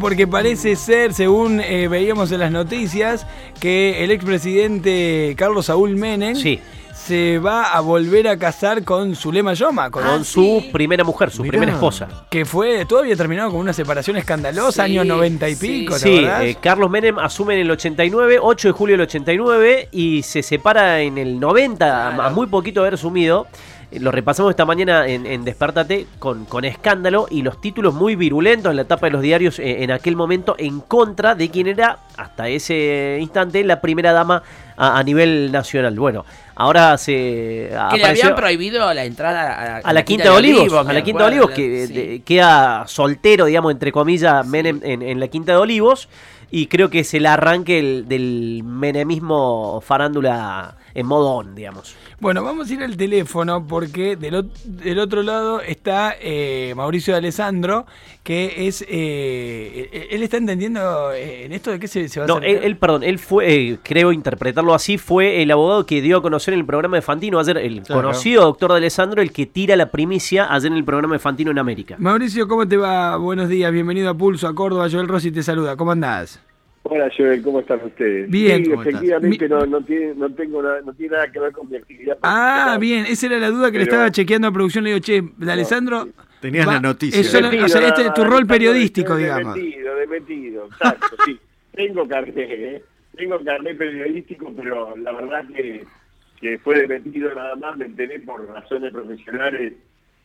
Porque parece ser, según eh, veíamos en las noticias, que el expresidente Carlos Saúl Menem Sí, se va a volver a casar con Zulema Yoma, con, con su primera mujer, su Mirá, primera esposa. Que fue, todo había terminado con una separación escandalosa, Sí, años 90 y sí. pico, ¿te Sí, eh, Carlos Menem asume en el 89, 8 de julio del 89 y se separa en el 90, a- muy poquito de haber asumido. Lo repasamos esta mañana en, en Despertate con, con escándalo y los títulos muy virulentos en la etapa de los diarios eh, en aquel momento en contra de quien era hasta ese instante la primera dama a, a nivel nacional. Bueno, ahora se Que le habían prohibido la entrada a, a la Quinta de Olivos, a la Quinta de Olivos, que sí. de- queda soltero, digamos, entre comillas, Menem en, en la Quinta de Olivos, y creo que es el arranque el- del menemismo farándula en modo on, digamos. Bueno, vamos a ir al teléfono porque del, ot- del otro lado está eh, Mauricio de Alessandro, que es. eh, eh, él está entendiendo eh, en esto de qué se, se va a No, hacer. él, él, perdón, él fue, eh, creo interpretarlo así, fue el abogado que dio a conocer en el programa de Fantino ayer, el Claro. conocido doctor de Alessandro, el que tira la primicia ayer en el programa de Fantino en América. Mauricio, ¿cómo te va? Buenos días, bienvenido a Pulso, a Córdoba. Joel Rossi te saluda. ¿Cómo andás? Hola Joel, ¿cómo están ustedes? Bien, Sí, efectivamente no, no, tiene, no, tengo nada, no tiene nada que ver con mi actividad. Ah, bien, esa era la duda que le estaba chequeando a producción. Le digo, che, de Alessandro. Tenías va- la noticia. es solo- Metido, o sea, este es tu rol periodístico, de- de digamos. metido, de metido, exacto, sí. Tengo carnet, ¿eh? Tengo carnet periodístico, pero la verdad que, que fue de metido nada más, me enteré por razones profesionales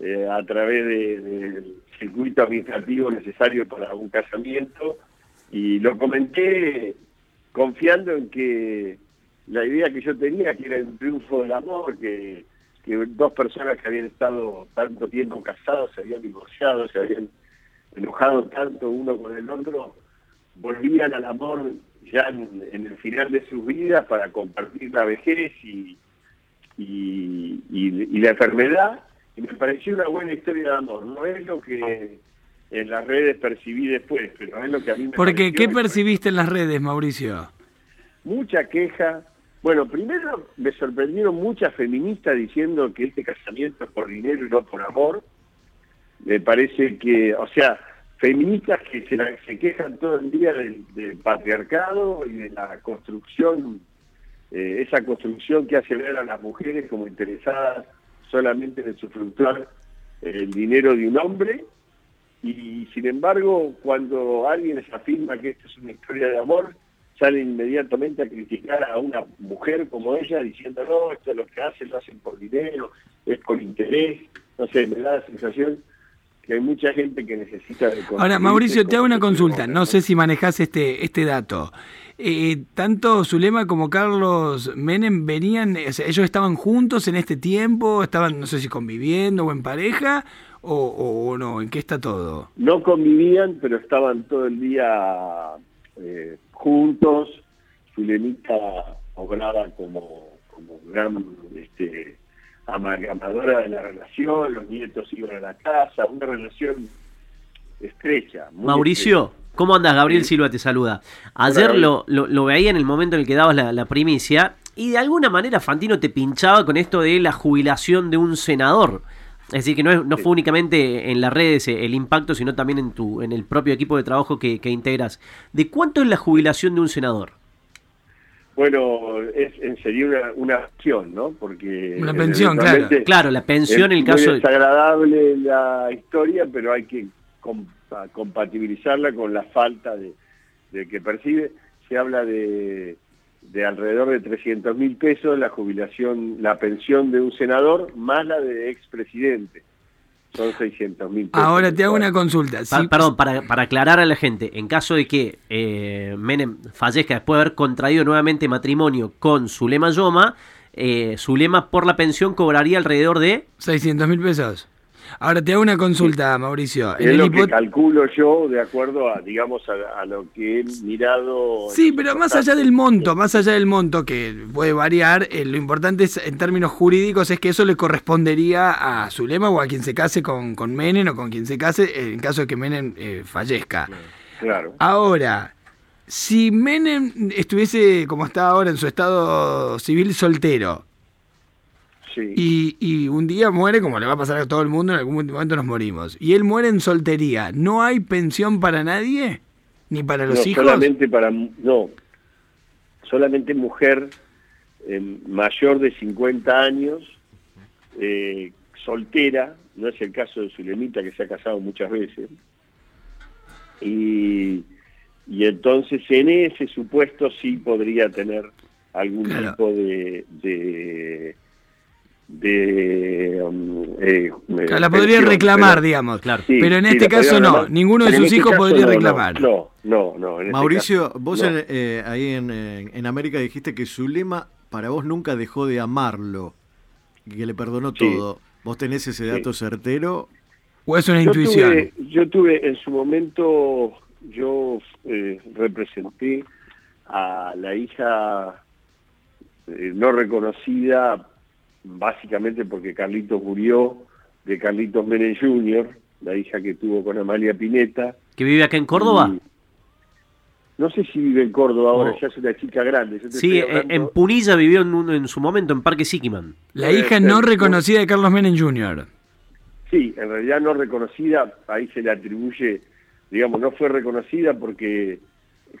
eh, a través de- del circuito administrativo necesario para un casamiento y lo comenté confiando en que la idea que yo tenía, que era el triunfo del amor, que, dos personas que habían estado tanto tiempo casados, se habían divorciado, se habían enojado tanto uno con el otro, volvían al amor ya en, el final de sus vidas para compartir la vejez y, y- y la enfermedad. Y me pareció una buena historia de amor. No es lo que en las redes percibí después, pero es lo que a mí me Porque, ¿qué percibiste en las redes, Mauricio? mucha queja. Bueno, primero me sorprendieron muchas feministas diciendo que este casamiento es por dinero y no por amor. Me parece que, o sea, feministas que se, la- se quejan todo el día del, del patriarcado y de la construcción, eh, esa construcción que hace ver a las mujeres como interesadas solamente en usufructuar el dinero de un hombre y sin embargo cuando alguien les afirma que esto es una historia de amor sale inmediatamente a criticar a una mujer como ella diciendo no, esto es lo que hacen, lo hacen por dinero, es por interés, no sé, me da la sensación que hay mucha gente que necesita de Ahora, Mauricio, te hago una consulta. No sé si manejás este, este dato. Eh, tanto Zulema como Carlos Menem venían, o sea, ellos estaban juntos en este tiempo, estaban, no sé si conviviendo o en pareja, o, o- o no, ¿en qué está todo? no convivían, pero estaban todo el día eh, juntos. Zulemita obraba como, como gran este, amalgamadora de la relación, los nietos iban a la casa, una relación estrecha. muy Mauricio, ¿cómo andas? Gabriel Silva te saluda. Ayer lo, lo, lo veía en el momento en el que dabas la, la primicia y de alguna manera Fantino te pinchaba con esto de la jubilación de un senador. Es decir, que no, es- no fue únicamente en las redes eh, el impacto, sino también en, tu, en el propio equipo de trabajo que, que integras. ¿De cuánto es la jubilación de un senador? Bueno, es, en- sería una, una acción, ¿no? Porque Una pensión, claro. Claro, la pensión en el es caso de... desagradable la historia, pero hay que compa- compatibilizarla con la falta de, de que percibe. Se habla de, de alrededor de 300 mil pesos la jubilación, la pensión de un senador más la de expresidente. Son 600 mil pesos. Ahora te hago una consulta. Pa- perdón, para, para aclarar a la gente, en caso de que eh, Menem fallezca después de haber contraído nuevamente matrimonio con Zulema Yoma, eh, Zulema por la pensión cobraría alrededor de... 600 mil pesos. Ahora te hago una consulta, Mauricio. Es lo que calculo yo de acuerdo a, digamos, a, a lo que he mirado. Sí, pero más allá del monto, más allá del monto que puede variar, eh, lo importante es, en términos jurídicos es que eso le correspondería a Zulema o a quien se case con, con Menem o con quien se case en caso de que Menem eh, fallezca. Claro. Ahora, si Menem estuviese como está ahora en su estado civil soltero Sí. y, y un día muere, como le va a pasar a todo el mundo, en algún momento nos morimos, y él muere en soltería, ¿no hay pensión para nadie? ¿Ni para los no, hijos? Solamente para, no, solamente mujer eh, mayor de 50 años, eh, soltera, no es el caso de Zulemita que se ha casado muchas veces, y, y entonces en ese supuesto sí podría tener algún Claro. tipo de... de de um, eh, la podría pensión, reclamar, pero- digamos. Claro. Sí, Pero en sí, este caso no, reclamar. ninguno de en sus este hijos podría no, no, reclamar. No, no, no. en este Mauricio, caso, vos no. en- eh, ahí en, en- en América dijiste que Zulema para vos nunca dejó de amarlo, que le perdonó Sí. todo. ¿Vos tenés ese dato certero? ¿O es una yo intuición? Tuve, yo tuve en su momento, yo eh, representé a la hija eh, no reconocida, básicamente porque Carlitos murió, de Carlitos Menem Jr., la hija que tuvo con Amalia Pineta. ¿Que vive acá en Córdoba? Y- no sé si vive en Córdoba ahora, Oh. ya es una chica grande. yo te Sí, en, hablando- en Punilla vivió en, un- en su momento en Parque Siquiman. La hija ser, no ¿no? reconocida de Carlos Menem Jr. Sí, en realidad no reconocida, ahí se le atribuye, digamos, no fue reconocida porque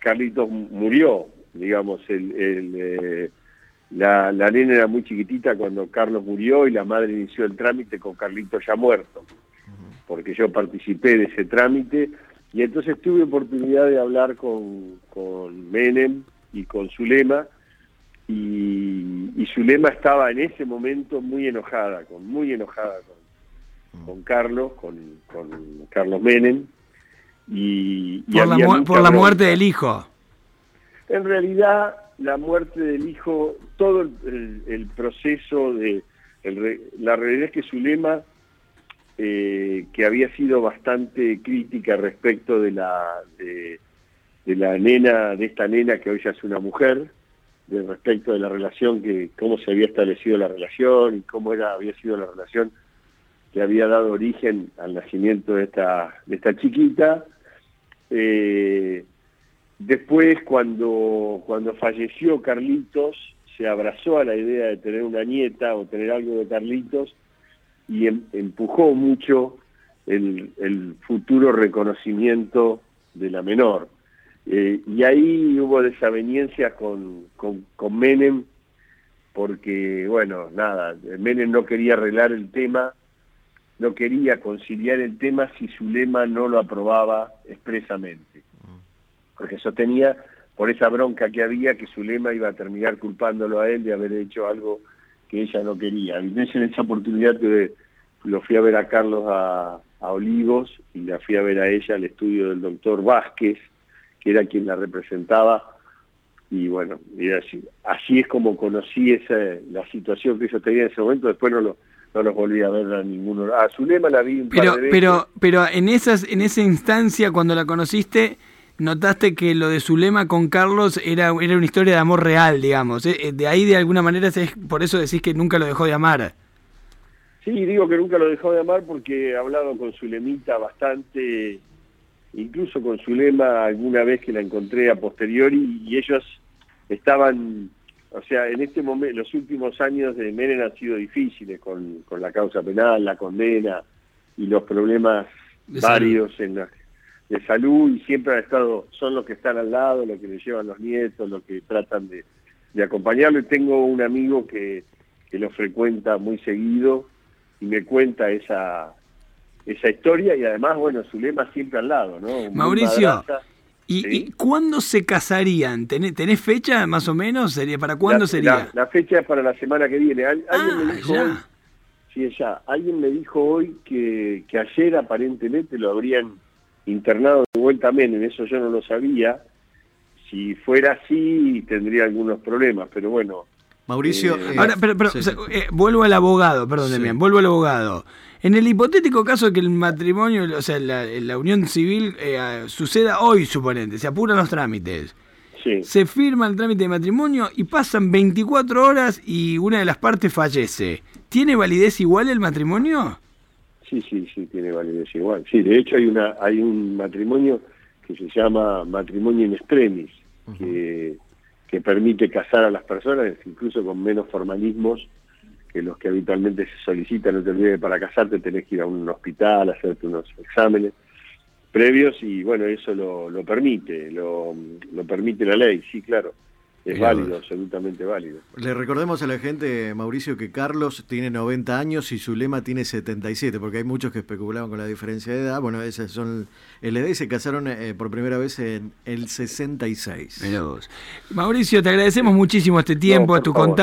Carlitos mu- murió, digamos, el, el, eh, la, la nena era muy chiquitita cuando Carlos murió y la madre inició el trámite con Carlitos ya muerto, porque yo participé de ese trámite. Y entonces tuve oportunidad de hablar con, con Menem y con Zulema y, y Zulema estaba en ese momento muy enojada, con muy enojada con, con Carlos, con, con Carlos Menem. Y, y Por la, por la muerte del hijo. En realidad, la muerte del hijo, todo el, proceso de... el la realidad es que Zulema, eh, que había sido bastante crítica respecto de la, de, de la nena, de esta nena que hoy ya es una mujer, de respecto de la relación, que cómo se había establecido la relación y cómo era, había sido la relación que había dado origen al nacimiento de esta, de esta chiquita. Eh, Después, cuando, cuando falleció Carlitos, se abrazó a la idea de tener una nieta o tener algo de Carlitos y em- empujó mucho el, futuro reconocimiento de la menor. Eh, y ahí hubo desaveniencias con, con, con Menem, porque, bueno, nada, Menem no quería arreglar el tema, no quería conciliar el tema si su lema no lo aprobaba expresamente porque sostenía por esa bronca que había que su lema iba a terminar culpándolo a él de haber hecho algo que ella no quería. Y en esa oportunidad lo fui a ver a Carlos a, a Olivos y la fui a ver a ella al estudio del doctor Vázquez, que era quien la representaba. Y bueno, y así, así es como conocí esa, la situación que ellos tenían en ese momento. Después no, lo, no los volví a ver a ninguno. A Zulema la vi un Pero, par de veces. pero, pero en esas, en esa instancia, cuando la conociste, notaste que lo de Zulema con Carlos era, era una historia de amor real, digamos. ¿eh? Eh, De ahí, de alguna manera, es- por eso decís que nunca lo dejó de amar. Sí, digo que nunca lo dejó de amar porque he hablado con Zulemita bastante, incluso con Zulema alguna vez que la encontré a posteriori y ellos estaban, o sea, en este momento, los últimos años de Menem han sido difíciles con, con la causa penal, la condena y los problemas varios en la, de salud y siempre han estado, son los que están al lado, los que le llevan los nietos, los que tratan de, de acompañarlo y tengo un amigo que, que lo frecuenta muy seguido y me cuenta esa esa historia y además, bueno, su lema siempre al lado, ¿no? Mauricio, madraza. ¿Y, Sí. y cuándo se casarían? ¿Tenés, tenés fecha más o menos? ¿Sería, ¿Para cuándo La- sería? La, la fecha es para la semana que viene. Al- alguien me ah, dijo hoy, ya. sí, ya, alguien me dijo hoy que, que ayer aparentemente lo habrían internado de vuelta a Menem, eso yo no lo sabía. Si fuera así, tendría algunos problemas, pero bueno, Mauricio, Eh, Ahora, pero, pero, sí, o sea, sí. eh, vuelvo al abogado, perdón, Sí. Vuelvo al abogado. En el hipotético caso de que el matrimonio, o sea, la, la unión civil eh, suceda hoy, suponente, se apuran los trámites, sí. se firma el trámite de matrimonio y pasan 24 horas y una de las partes fallece. ¿Tiene validez igual el matrimonio? Sí, sí, sí, tiene validez igual. Sí, de hecho hay una hay un matrimonio que se llama matrimonio in extremis, que, que permite casar a las personas, incluso con menos formalismos que los que habitualmente se solicitan. No te olvides, para casarte tenés que ir a un hospital, hacerte unos exámenes. previos y bueno, eso lo, lo permite, lo, lo permite la ley, sí, claro. Es válido, absolutamente válido. Le recordemos a la gente, Mauricio, que Carlos tiene 90 años y Zulema tiene 77, porque hay muchos que especulaban con la diferencia de edad. Bueno, esas son el edad y se casaron eh, por primera vez en el 66. Mirá vos. Mauricio, te agradecemos muchísimo este tiempo, por tu favor. contacto.